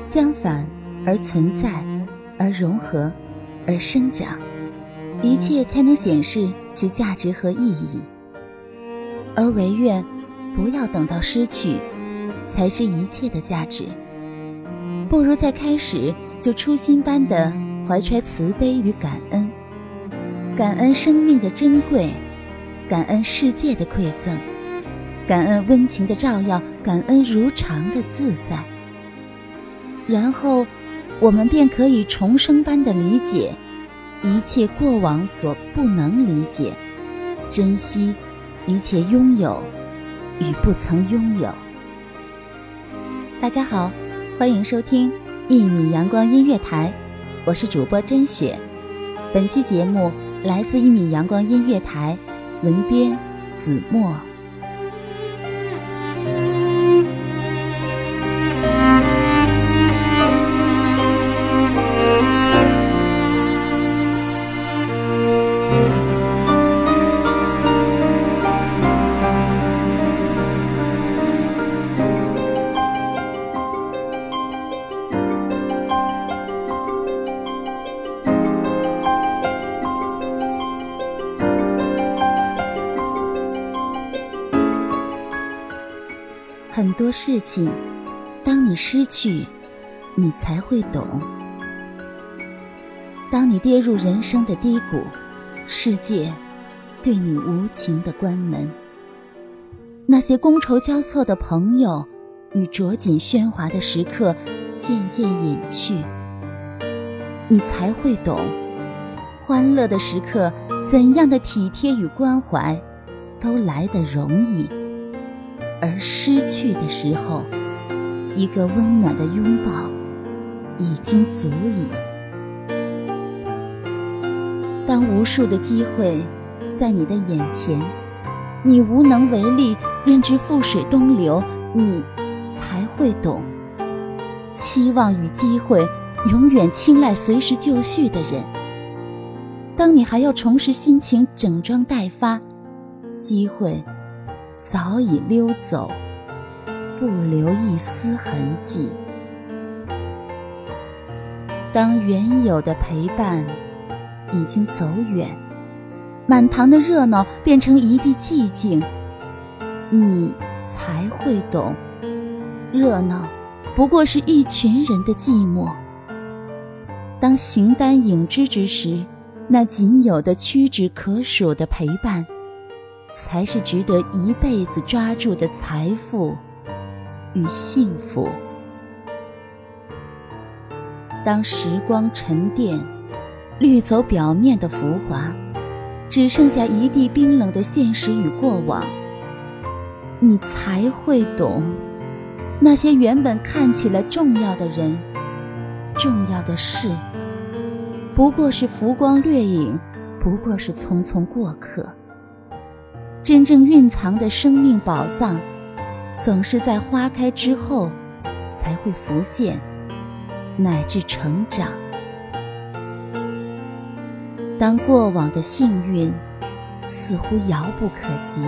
相反，而存在，而融合，而生长，一切才能显示其价值和意义。而唯愿不要等到失去，才知一切的价值。不如在开始就初心般的怀揣慈悲与感恩，感恩生命的珍贵，感恩世界的馈赠，感恩温情的照耀，感恩如常的自在。然后，我们便可以重生般的理解一切过往所不能理解，珍惜一切拥有与不曾拥有。大家好。欢迎收听一米阳光音乐台，我是主播甄雪。本期节目来自一米阳光音乐台，文编子墨。多事情，当你失去，你才会懂；当你跌入人生的低谷，世界对你无情的关门。那些觥筹交错的朋友与着锦喧哗的时刻渐渐隐去，你才会懂，欢乐的时刻怎样的体贴与关怀，都来得容易。而失去的时候，一个温暖的拥抱已经足矣。当无数的机会在你的眼前，你无能为力，任之覆水东流，你才会懂。希望与机会永远青睐随时就绪的人。当你还要重拾心情，整装待发，机会。早已溜走，不留一丝痕迹。当原有的陪伴已经走远，满堂的热闹变成一地寂静，你才会懂，热闹不过是一群人的寂寞。当形单影只之时，那仅有的屈指可数的陪伴。才是值得一辈子抓住的财富与幸福。当时光沉淀，滤走表面的浮华，只剩下一地冰冷的现实与过往，你才会懂，那些原本看起来重要的人、重要的事，不过是浮光掠影，不过是匆匆过客。真正蕴藏的生命宝藏，总是在花开之后才会浮现，乃至成长。当过往的幸运似乎遥不可及，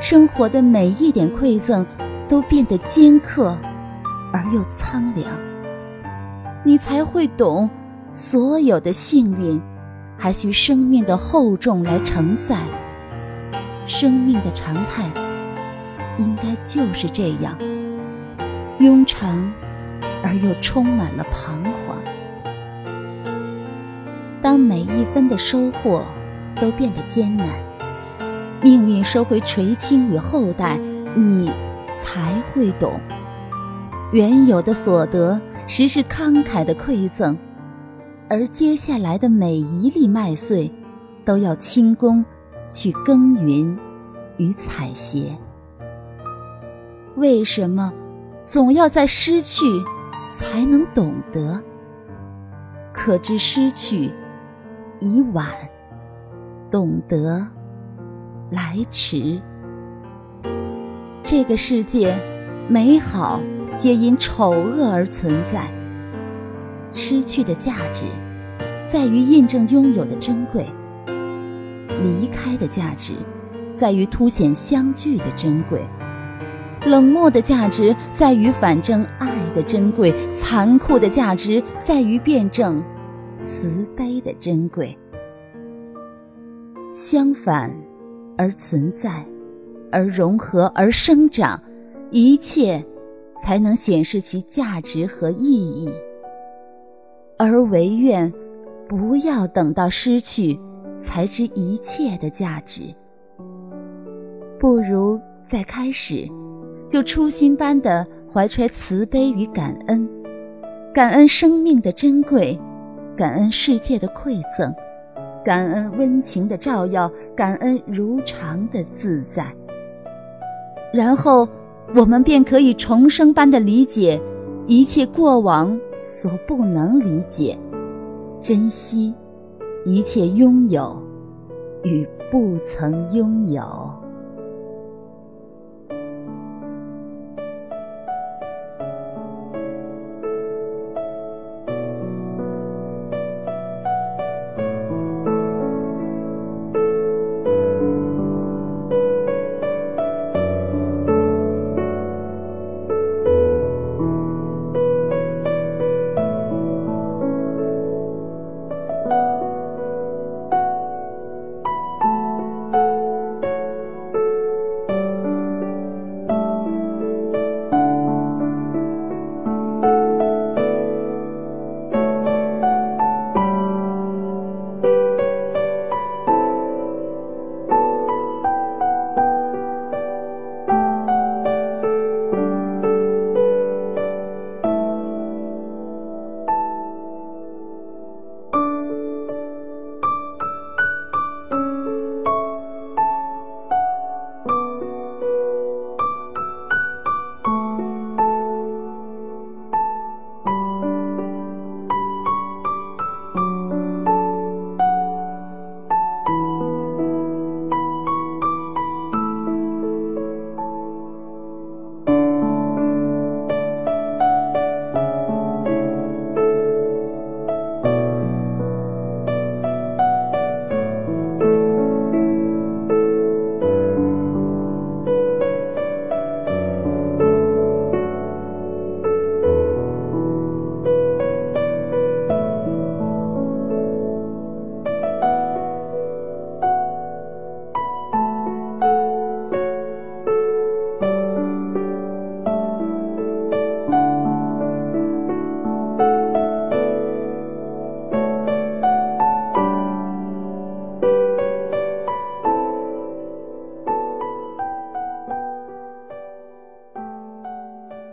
生活的每一点馈赠都变得尖刻而又苍凉，你才会懂，所有的幸运，还需生命的厚重来承载。生命的常态，应该就是这样，庸常而又充满了彷徨。当每一分的收获都变得艰难，命运收回垂青与厚待，你才会懂，原有的所得实是慷慨的馈赠，而接下来的每一粒麦穗，都要倾功去耕耘与采撷。为什么总要在失去才能懂得？可知失去。已晚，懂得来迟。这个世界，美好皆因丑恶而存在。失去的价值，在于印证拥有的珍贵；离开的价值，在于凸显相聚的珍贵；冷漠的价值，在于反证爱的珍贵；残酷的价值，在于辩证。慈悲的珍贵，相反而存在，而融合而生长，一切才能显示其价值和意义。而唯愿不要等到失去才知一切的价值，不如在开始就初心般的怀揣慈悲与感恩，感恩生命的珍贵。感恩世界的馈赠，感恩温情的照耀，感恩如常的自在。然后，我们便可以重生般的理解一切过往所不能理解，珍惜一切拥有与不曾拥有。